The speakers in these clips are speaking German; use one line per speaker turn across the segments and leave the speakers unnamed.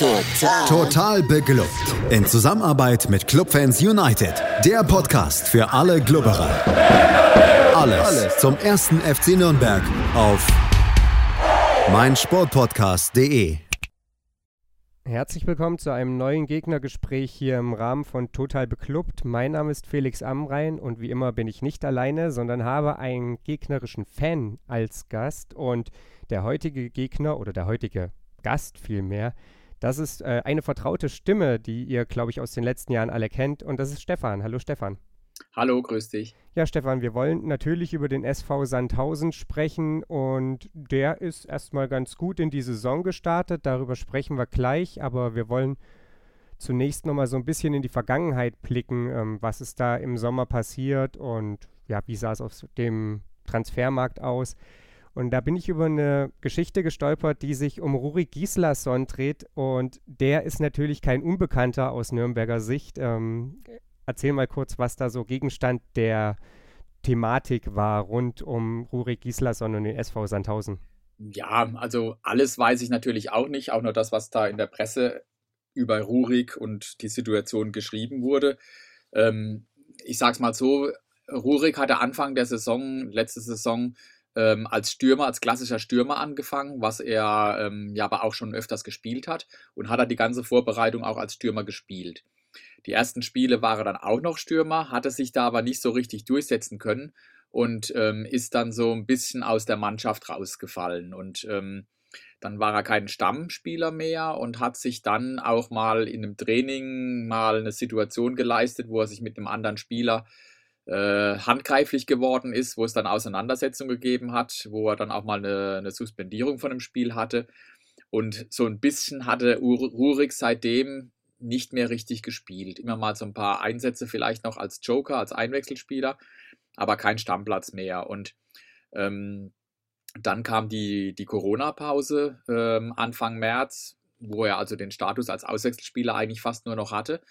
Total. Total beglückt. In Zusammenarbeit mit Clubfans United. Der Podcast für alle Glubberer. Alles, Alles zum ersten FC Nürnberg auf meinsportpodcast.de.
Herzlich willkommen zu einem neuen Gegnergespräch hier im Rahmen von Total Beklubbt. Mein Name ist Felix Amrein und wie immer bin ich nicht alleine, sondern habe einen gegnerischen Fan als Gast und der heutige Gegner oder der heutige Gast vielmehr das ist äh, eine vertraute Stimme, die ihr, glaube ich, aus den letzten Jahren alle kennt. Und das ist Stefan. Hallo Stefan.
Hallo, grüß dich.
Ja, Stefan, wir wollen natürlich über den SV Sandhausen sprechen und der ist erstmal ganz gut in die Saison gestartet. Darüber sprechen wir gleich, aber wir wollen zunächst nochmal so ein bisschen in die Vergangenheit blicken, ähm, was ist da im Sommer passiert und ja, wie sah es auf dem Transfermarkt aus. Und da bin ich über eine Geschichte gestolpert, die sich um Ruri Gislason dreht. Und der ist natürlich kein Unbekannter aus Nürnberger Sicht. Ähm, erzähl mal kurz, was da so Gegenstand der Thematik war rund um Ruri Gislason und den SV Sandhausen.
Ja, also alles weiß ich natürlich auch nicht, auch nur das, was da in der Presse über Rurik und die Situation geschrieben wurde. Ähm, ich sag's mal so, Rurik hatte Anfang der Saison, letzte Saison, ähm, als Stürmer, als klassischer Stürmer angefangen, was er ähm, ja aber auch schon öfters gespielt hat und hat er die ganze Vorbereitung auch als Stürmer gespielt. Die ersten Spiele war er dann auch noch Stürmer, hatte sich da aber nicht so richtig durchsetzen können und ähm, ist dann so ein bisschen aus der Mannschaft rausgefallen und ähm, dann war er kein Stammspieler mehr und hat sich dann auch mal in einem Training mal eine Situation geleistet, wo er sich mit einem anderen Spieler äh, handgreiflich geworden ist, wo es dann Auseinandersetzungen gegeben hat, wo er dann auch mal eine, eine Suspendierung von dem Spiel hatte. Und so ein bisschen hatte Rurik seitdem nicht mehr richtig gespielt. Immer mal so ein paar Einsätze vielleicht noch als Joker, als Einwechselspieler, aber kein Stammplatz mehr. Und ähm, dann kam die, die Corona-Pause ähm, Anfang März, wo er also den Status als Auswechselspieler eigentlich fast nur noch hatte.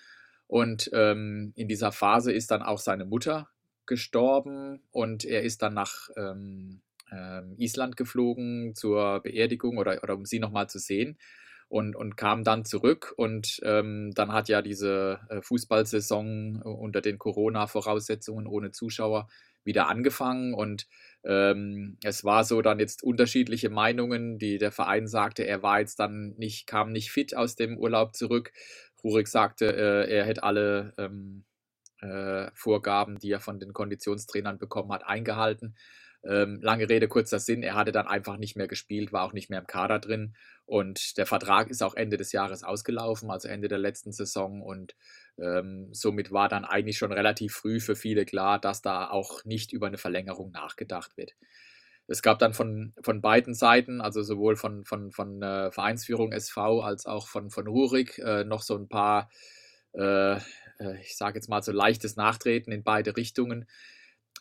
Und ähm, in dieser Phase ist dann auch seine Mutter gestorben und er ist dann nach ähm, ähm, Island geflogen zur Beerdigung oder, oder um sie nochmal zu sehen und, und kam dann zurück. Und ähm, dann hat ja diese äh, Fußballsaison unter den Corona-Voraussetzungen ohne Zuschauer wieder angefangen und ähm, es war so dann jetzt unterschiedliche Meinungen. Die, der Verein sagte, er war jetzt dann nicht, kam nicht fit aus dem Urlaub zurück. Rurik sagte, äh, er hätte alle ähm, äh, Vorgaben, die er von den Konditionstrainern bekommen hat, eingehalten. Ähm, lange Rede, kurzer Sinn, er hatte dann einfach nicht mehr gespielt, war auch nicht mehr im Kader drin und der Vertrag ist auch Ende des Jahres ausgelaufen, also Ende der letzten Saison und ähm, somit war dann eigentlich schon relativ früh für viele klar, dass da auch nicht über eine Verlängerung nachgedacht wird. Es gab dann von, von beiden Seiten, also sowohl von, von, von äh, Vereinsführung SV als auch von, von Rurik, äh, noch so ein paar, äh, äh ich sage jetzt mal so leichtes Nachtreten in beide Richtungen.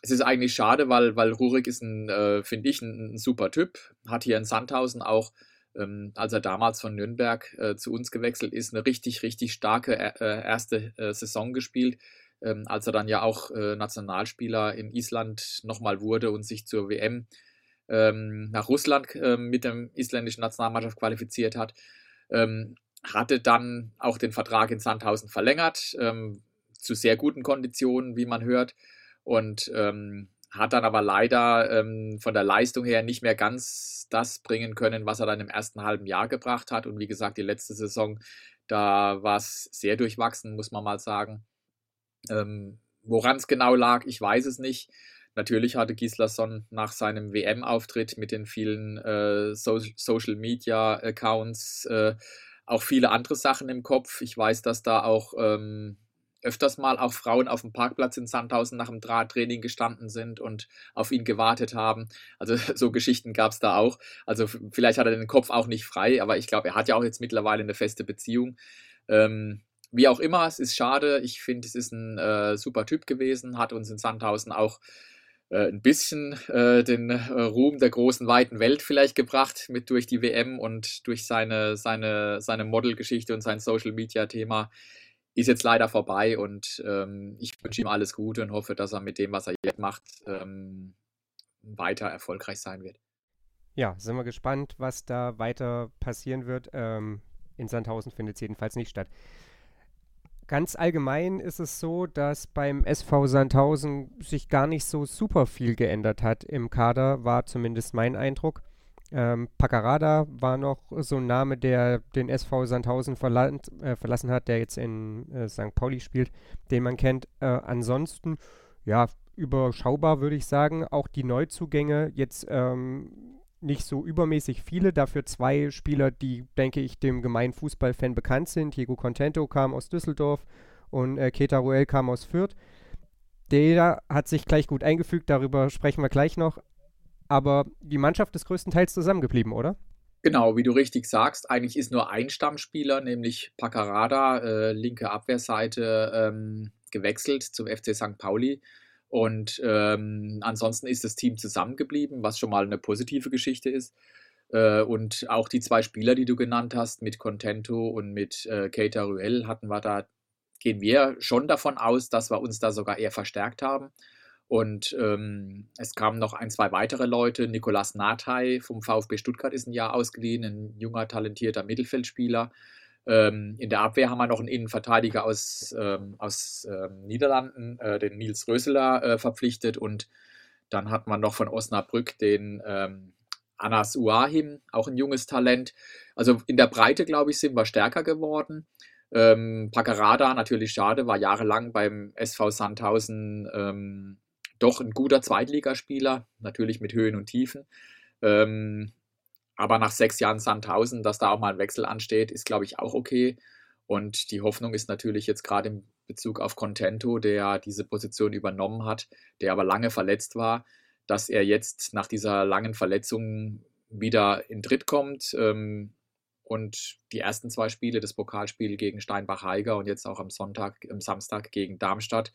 Es ist eigentlich schade, weil, weil Rurik ist ein, äh, finde ich, ein, ein, super Typ, hat hier in Sandhausen auch, ähm, als er damals von Nürnberg äh, zu uns gewechselt ist, eine richtig, richtig starke erste Saison gespielt. Ähm, als er dann ja auch Nationalspieler in Island nochmal wurde und sich zur WM äh, ähm, nach Russland ähm, mit der isländischen Nationalmannschaft qualifiziert hat. Ähm, hatte dann auch den Vertrag in Sandhausen verlängert, ähm, zu sehr guten Konditionen, wie man hört. Und ähm, hat dann aber leider ähm, von der Leistung her nicht mehr ganz das bringen können, was er dann im ersten halben Jahr gebracht hat. Und wie gesagt, die letzte Saison, da war es sehr durchwachsen, muss man mal sagen. Woran es genau lag, ich weiß es nicht. Natürlich hatte Gislason nach seinem WM-Auftritt mit den vielen äh, so Social Media Accounts äh, auch viele andere Sachen im Kopf. Ich weiß, dass da auch ähm, öfters mal auch Frauen auf dem Parkplatz in Sandhausen nach dem Drahttraining gestanden sind und auf ihn gewartet haben. Also so Geschichten gab es da auch. Also vielleicht hat er den Kopf auch nicht frei, aber ich glaube, er hat ja auch jetzt mittlerweile eine feste Beziehung. Ähm, wie auch immer, es ist schade. Ich finde, es ist ein äh, super Typ gewesen, hat uns in Sandhausen auch ein bisschen äh, den äh, Ruhm der großen, weiten Welt vielleicht gebracht mit durch die WM und durch seine, seine, seine Modelgeschichte und sein Social-Media-Thema. Ist jetzt leider vorbei und ähm, ich wünsche ihm alles Gute und hoffe, dass er mit dem, was er jetzt macht, ähm, weiter erfolgreich sein wird.
Ja, sind wir gespannt, was da weiter passieren wird. Ähm, In Sandhausen findet es jedenfalls nicht statt. Ganz allgemein ist es so, dass beim SV Sandhausen sich gar nicht so super viel geändert hat im Kader, war zumindest mein Eindruck. Ähm, Paccarada war noch so ein Name, der den SV Sandhausen verla äh, verlassen hat, der jetzt in äh, St. Pauli spielt, den man kennt. Äh, ansonsten, ja, überschaubar würde ich sagen. Auch die Neuzugänge jetzt ähm, nicht so übermäßig viele, dafür zwei Spieler, die, denke ich, dem gemeinen Fußballfan bekannt sind. Diego Contento kam aus Düsseldorf und äh, Keta Ruel kam aus Fürth. Der hat sich gleich gut eingefügt, darüber sprechen wir gleich noch. Aber die Mannschaft ist größtenteils zusammengeblieben, oder?
Genau, wie du richtig sagst, eigentlich ist nur ein Stammspieler, nämlich Paccarada, äh, linke Abwehrseite, ähm, gewechselt zum FC St. Pauli. Und ähm, ansonsten ist das Team zusammengeblieben, was schon mal eine positive Geschichte ist. Äh, und auch die zwei Spieler, die du genannt hast, mit Contento und mit äh, Keita Ruel, hatten wir da, gehen wir schon davon aus, dass wir uns da sogar eher verstärkt haben. Und ähm, es kamen noch ein, zwei weitere Leute. Nicolas Nathai vom VfB Stuttgart ist ein Jahr ausgeliehen, ein junger, talentierter Mittelfeldspieler. Ähm, in der Abwehr haben wir noch einen Innenverteidiger aus, ähm, aus ähm, Niederlanden, äh, den Nils Röseler, äh, verpflichtet. Und dann hat man noch von Osnabrück den ähm, Anas Uahim, auch ein junges Talent. Also in der Breite, glaube ich, sind wir stärker geworden. Ähm, Paccarada, natürlich schade, war jahrelang beim SV Sandhausen ähm, doch ein guter Zweitligaspieler, natürlich mit Höhen und Tiefen. Ähm, aber nach sechs Jahren Sandhausen, dass da auch mal ein Wechsel ansteht, ist, glaube ich, auch okay. Und die Hoffnung ist natürlich jetzt gerade in Bezug auf Contento, der diese Position übernommen hat, der aber lange verletzt war, dass er jetzt nach dieser langen Verletzung wieder in Tritt kommt. Ähm, und die ersten zwei Spiele, das Pokalspiel gegen Steinbach-Heiger und jetzt auch am Sonntag, am Samstag gegen Darmstadt,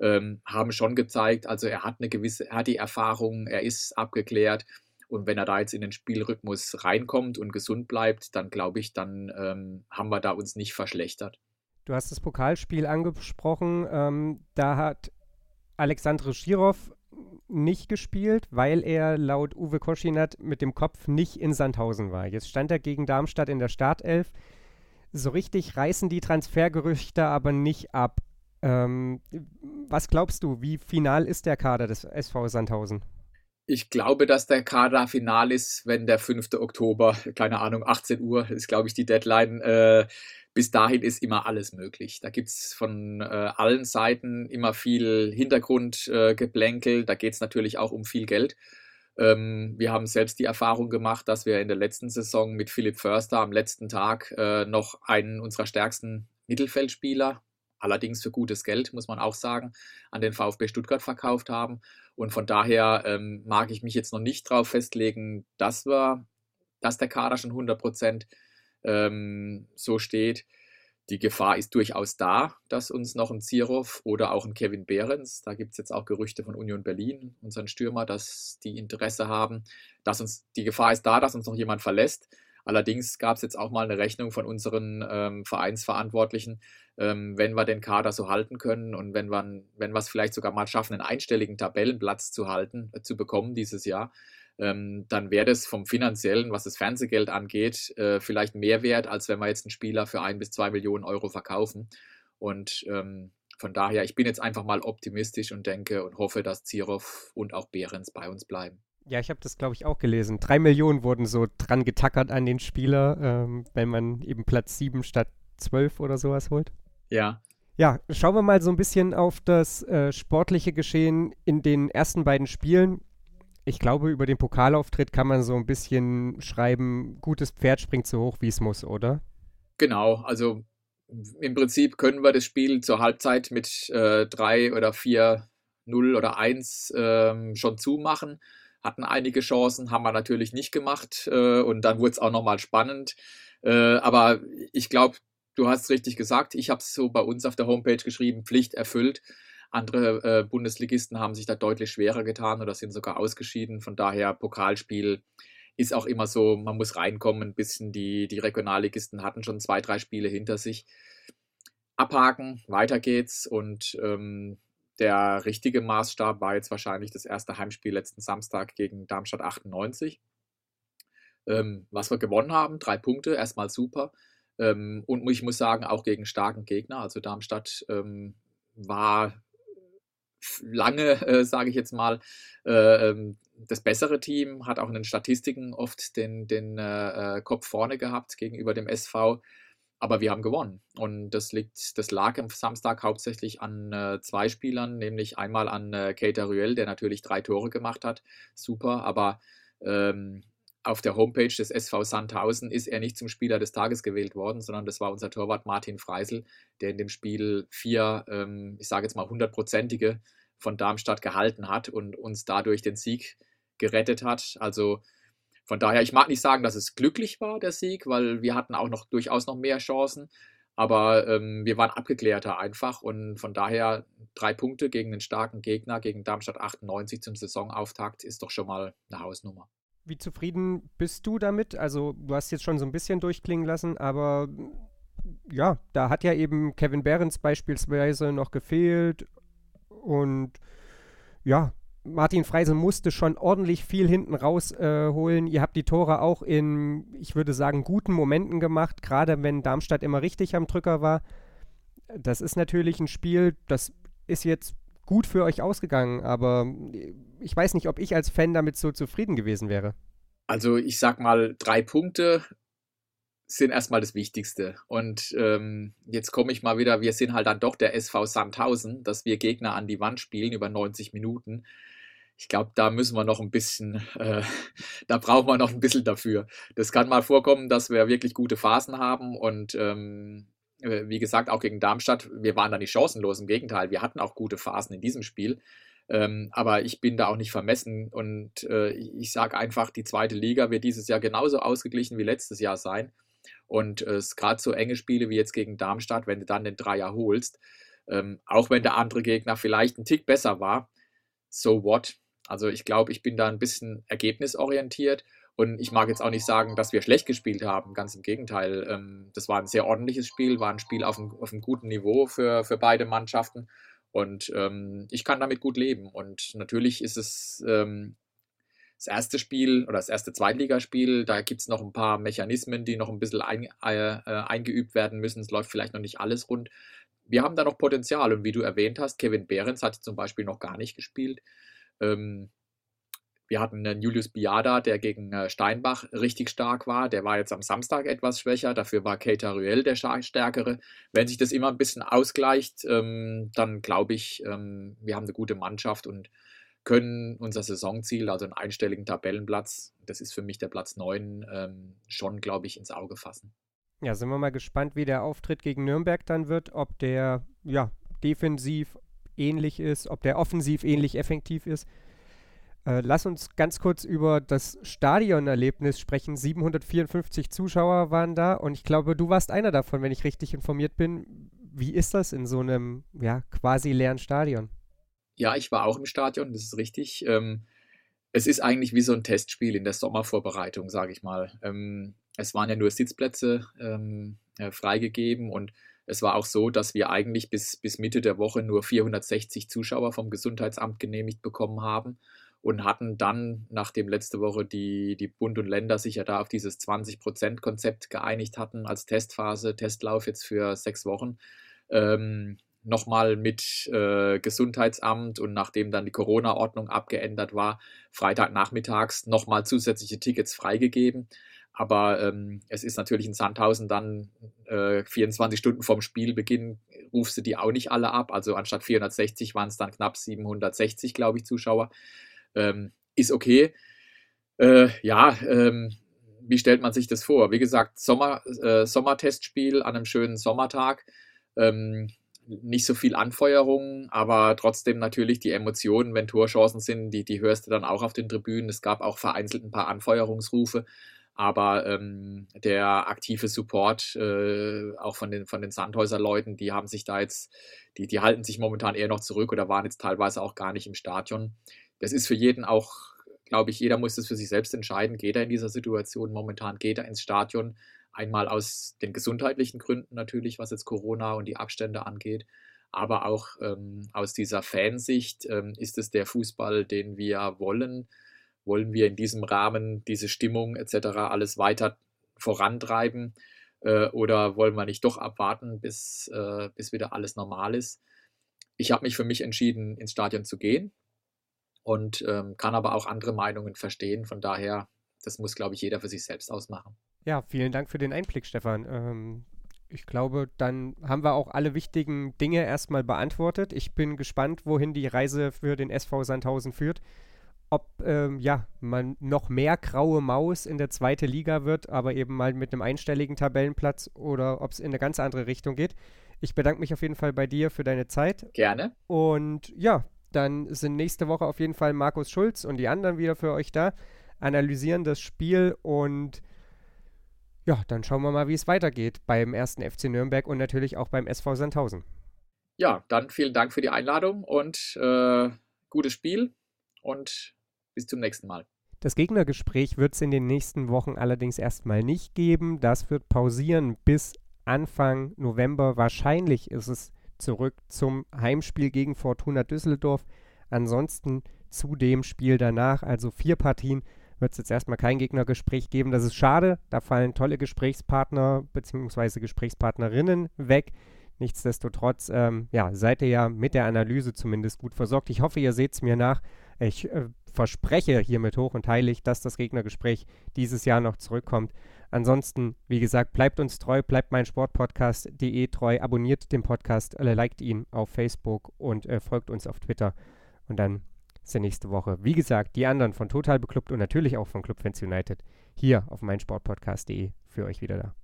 ähm, haben schon gezeigt, also er hat eine gewisse, er hat die Erfahrung, er ist abgeklärt und wenn er da jetzt in den Spielrhythmus reinkommt und gesund bleibt, dann glaube ich, dann ähm, haben wir da uns nicht verschlechtert.
Du hast das Pokalspiel angesprochen. Ähm, da hat Alexandre Schirov nicht gespielt, weil er laut Uwe Koschinat mit dem Kopf nicht in Sandhausen war. Jetzt stand er gegen Darmstadt in der Startelf. So richtig reißen die Transfergerüchte aber nicht ab. Ähm, was glaubst du, wie final ist der Kader des SV Sandhausen?
Ich glaube, dass der Kader final ist, wenn der 5. Oktober, keine Ahnung, 18 Uhr ist, glaube ich, die Deadline. Äh, bis dahin ist immer alles möglich. Da gibt es von äh, allen Seiten immer viel Hintergrundgeplänkel. Äh, da geht es natürlich auch um viel Geld. Ähm, wir haben selbst die Erfahrung gemacht, dass wir in der letzten Saison mit Philipp Förster am letzten Tag äh, noch einen unserer stärksten Mittelfeldspieler allerdings für gutes Geld, muss man auch sagen, an den VfB Stuttgart verkauft haben. Und von daher ähm, mag ich mich jetzt noch nicht darauf festlegen, dass, wir, dass der Kader schon 100 Prozent ähm, so steht. Die Gefahr ist durchaus da, dass uns noch ein Zirov oder auch ein Kevin Behrens, da gibt es jetzt auch Gerüchte von Union Berlin, unseren Stürmer, dass die Interesse haben, dass uns die Gefahr ist da, dass uns noch jemand verlässt. Allerdings gab es jetzt auch mal eine Rechnung von unseren ähm, Vereinsverantwortlichen, ähm, wenn wir den Kader so halten können und wenn wir wenn es vielleicht sogar mal schaffen, einen einstelligen Tabellenplatz zu halten, äh, zu bekommen dieses Jahr, ähm, dann wäre das vom finanziellen, was das Fernsehgeld angeht, äh, vielleicht mehr wert, als wenn wir jetzt einen Spieler für ein bis zwei Millionen Euro verkaufen. Und ähm, von daher, ich bin jetzt einfach mal optimistisch und denke und hoffe, dass Zirov und auch Behrens bei uns bleiben.
Ja, ich habe das, glaube ich, auch gelesen. Drei Millionen wurden so dran getackert an den Spieler, ähm, wenn man eben Platz sieben statt zwölf oder sowas holt.
Ja.
Ja, schauen wir mal so ein bisschen auf das äh, sportliche Geschehen in den ersten beiden Spielen. Ich glaube, über den Pokalauftritt kann man so ein bisschen schreiben, gutes Pferd springt so hoch, wie es muss, oder?
Genau, also im Prinzip können wir das Spiel zur Halbzeit mit äh, 3 oder 4, 0 oder 1 ähm, schon zumachen hatten einige Chancen, haben wir natürlich nicht gemacht äh, und dann wurde es auch nochmal spannend. Äh, aber ich glaube, du hast es richtig gesagt, ich habe es so bei uns auf der Homepage geschrieben, Pflicht erfüllt. Andere äh, Bundesligisten haben sich da deutlich schwerer getan oder sind sogar ausgeschieden. Von daher Pokalspiel ist auch immer so, man muss reinkommen, ein bisschen die, die Regionalligisten hatten schon zwei, drei Spiele hinter sich. Abhaken, weiter geht's und ähm, der richtige Maßstab war jetzt wahrscheinlich das erste Heimspiel letzten Samstag gegen Darmstadt 98. Ähm, was wir gewonnen haben, drei Punkte, erstmal super. Ähm, und ich muss sagen, auch gegen starken Gegner. Also Darmstadt ähm, war lange, äh, sage ich jetzt mal, äh, ähm, das bessere Team, hat auch in den Statistiken oft den, den äh, äh Kopf vorne gehabt gegenüber dem SV. Aber wir haben gewonnen. Und das liegt, das lag am Samstag hauptsächlich an äh, zwei Spielern, nämlich einmal an äh, Keita Ruel, der natürlich drei Tore gemacht hat. Super, aber ähm, auf der Homepage des SV Sandhausen ist er nicht zum Spieler des Tages gewählt worden, sondern das war unser Torwart Martin Freisel, der in dem Spiel vier, ähm, ich sage jetzt mal hundertprozentige von Darmstadt gehalten hat und uns dadurch den Sieg gerettet hat. Also von daher, ich mag nicht sagen, dass es glücklich war, der Sieg, weil wir hatten auch noch durchaus noch mehr Chancen. Aber ähm, wir waren abgeklärter einfach und von daher drei Punkte gegen einen starken Gegner, gegen Darmstadt 98 zum Saisonauftakt, ist doch schon mal eine Hausnummer.
Wie zufrieden bist du damit? Also, du hast jetzt schon so ein bisschen durchklingen lassen, aber ja, da hat ja eben Kevin Behrens beispielsweise noch gefehlt und ja, Martin Freisel musste schon ordentlich viel hinten rausholen. Äh, Ihr habt die Tore auch in, ich würde sagen, guten Momenten gemacht, gerade wenn Darmstadt immer richtig am Drücker war. Das ist natürlich ein Spiel, das ist jetzt gut für euch ausgegangen, aber ich weiß nicht, ob ich als Fan damit so zufrieden gewesen wäre.
Also ich sag mal, drei Punkte sind erstmal das Wichtigste. Und ähm, jetzt komme ich mal wieder, wir sind halt dann doch der SV Sandhausen, dass wir Gegner an die Wand spielen über 90 Minuten ich glaube, da müssen wir noch ein bisschen, äh, da brauchen wir noch ein bisschen dafür. Das kann mal vorkommen, dass wir wirklich gute Phasen haben und ähm, äh, wie gesagt, auch gegen Darmstadt, wir waren da nicht chancenlos, im Gegenteil, wir hatten auch gute Phasen in diesem Spiel. Ähm, aber ich bin da auch nicht vermessen und äh, ich sage einfach, die zweite Liga wird dieses Jahr genauso ausgeglichen wie letztes Jahr sein. Und äh, gerade so enge Spiele wie jetzt gegen Darmstadt, wenn du dann den Dreier holst, ähm, auch wenn der andere Gegner vielleicht ein Tick besser war, so what? Also ich glaube, ich bin da ein bisschen ergebnisorientiert und ich mag jetzt auch nicht sagen, dass wir schlecht gespielt haben. Ganz im Gegenteil. Ähm, das war ein sehr ordentliches Spiel, war ein Spiel auf einem, auf einem guten Niveau für, für beide Mannschaften. Und ähm, ich kann damit gut leben. Und natürlich ist es ähm, das erste Spiel oder das erste Zweitligaspiel. Da gibt es noch ein paar Mechanismen, die noch ein bisschen ein, äh, äh, eingeübt werden müssen. Es läuft vielleicht noch nicht alles rund. Wir haben da noch Potenzial. Und wie du erwähnt hast, Kevin Behrens hat zum Beispiel noch gar nicht gespielt. Ähm, wir hatten einen Julius Biada, der gegen äh, Steinbach richtig stark war. Der war jetzt am Samstag etwas schwächer. Dafür war Keita Ruel der stärkere. Wenn sich das immer ein bisschen ausgleicht, ähm, dann glaube ich, ähm, wir haben eine gute Mannschaft und können unser Saisonziel, also einen einstelligen Tabellenplatz, das ist für mich der Platz 9, ähm, schon, glaube ich, ins Auge fassen.
Ja, sind wir mal gespannt, wie der Auftritt gegen Nürnberg dann wird, ob der ja, defensiv ähnlich ist, ob der offensiv ähnlich effektiv ist. Äh, lass uns ganz kurz über das Stadionerlebnis sprechen. 754 Zuschauer waren da und ich glaube, du warst einer davon, wenn ich richtig informiert bin. Wie ist das in so einem ja, quasi leeren Stadion?
Ja, ich war auch im Stadion, das ist richtig. Ähm, es ist eigentlich wie so ein Testspiel in der Sommervorbereitung, sage ich mal. Ähm, es waren ja nur Sitzplätze ähm, äh, freigegeben und es war auch so, dass wir eigentlich bis, bis Mitte der Woche nur 460 Zuschauer vom Gesundheitsamt genehmigt bekommen haben und hatten dann, nachdem letzte Woche die, die Bund und Länder sich ja da auf dieses 20%-Konzept geeinigt hatten als Testphase, Testlauf jetzt für sechs Wochen, ähm, nochmal mit äh, Gesundheitsamt und nachdem dann die Corona-Ordnung abgeändert war, Freitagnachmittags nochmal zusätzliche Tickets freigegeben. Aber ähm, es ist natürlich in Sandhausen dann äh, 24 Stunden vorm Spielbeginn, rufst du die auch nicht alle ab. Also anstatt 460 waren es dann knapp 760, glaube ich, Zuschauer. Ähm, ist okay. Äh, ja, ähm, wie stellt man sich das vor? Wie gesagt, Sommer, äh, Sommertestspiel an einem schönen Sommertag. Ähm, nicht so viel Anfeuerung, aber trotzdem natürlich die Emotionen, wenn Torchancen sind, die, die hörst du dann auch auf den Tribünen. Es gab auch vereinzelt ein paar Anfeuerungsrufe aber ähm, der aktive Support äh, auch von den, von den Sandhäuser-Leuten, die haben sich da jetzt, die, die halten sich momentan eher noch zurück oder waren jetzt teilweise auch gar nicht im Stadion. Das ist für jeden auch, glaube ich, jeder muss das für sich selbst entscheiden. Geht er in dieser Situation momentan, geht er ins Stadion? Einmal aus den gesundheitlichen Gründen natürlich, was jetzt Corona und die Abstände angeht, aber auch ähm, aus dieser Fansicht ähm, ist es der Fußball, den wir wollen wollen wir in diesem Rahmen diese Stimmung etc. alles weiter vorantreiben. Äh, oder wollen wir nicht doch abwarten, bis, äh, bis wieder alles normal ist? Ich habe mich für mich entschieden, ins Stadion zu gehen und ähm, kann aber auch andere Meinungen verstehen. Von daher, das muss, glaube ich, jeder für sich selbst ausmachen.
Ja, vielen Dank für den Einblick, Stefan. Ähm, ich glaube, dann haben wir auch alle wichtigen Dinge erstmal beantwortet. Ich bin gespannt, wohin die Reise für den SV Sandhausen führt. Ob ähm, ja, man noch mehr graue Maus in der zweiten Liga wird, aber eben mal mit einem einstelligen Tabellenplatz oder ob es in eine ganz andere Richtung geht. Ich bedanke mich auf jeden Fall bei dir für deine Zeit.
Gerne.
Und ja, dann sind nächste Woche auf jeden Fall Markus Schulz und die anderen wieder für euch da, analysieren das Spiel und ja, dann schauen wir mal, wie es weitergeht beim ersten FC Nürnberg und natürlich auch beim SV Sandhausen.
Ja, dann vielen Dank für die Einladung und äh, gutes Spiel und bis zum nächsten Mal.
Das Gegnergespräch wird es in den nächsten Wochen allerdings erstmal nicht geben. Das wird pausieren bis Anfang November. Wahrscheinlich ist es zurück zum Heimspiel gegen Fortuna Düsseldorf. Ansonsten zu dem Spiel danach, also vier Partien wird es jetzt erstmal kein Gegnergespräch geben. Das ist schade. Da fallen tolle Gesprächspartner bzw. Gesprächspartnerinnen weg. Nichtsdestotrotz, ähm, ja, seid ihr ja mit der Analyse zumindest gut versorgt. Ich hoffe, ihr seht es mir nach. Ich äh, verspreche hiermit hoch und heilig, dass das Gegnergespräch dieses Jahr noch zurückkommt. Ansonsten, wie gesagt, bleibt uns treu, bleibt mein Sportpodcast.de treu, abonniert den Podcast, äh, liked ihn auf Facebook und äh, folgt uns auf Twitter. Und dann ist ja nächste Woche. Wie gesagt, die anderen von Total Beklubbt und natürlich auch von Clubfans United hier auf meinsportpodcast.de für euch wieder da.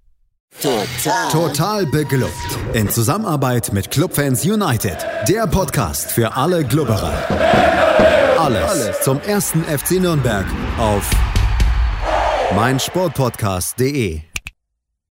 Total. Total beglückt. In Zusammenarbeit mit Clubfans United. Der Podcast für alle Glubberer. Alles, zum ersten FC Nürnberg auf meinsportpodcast.de.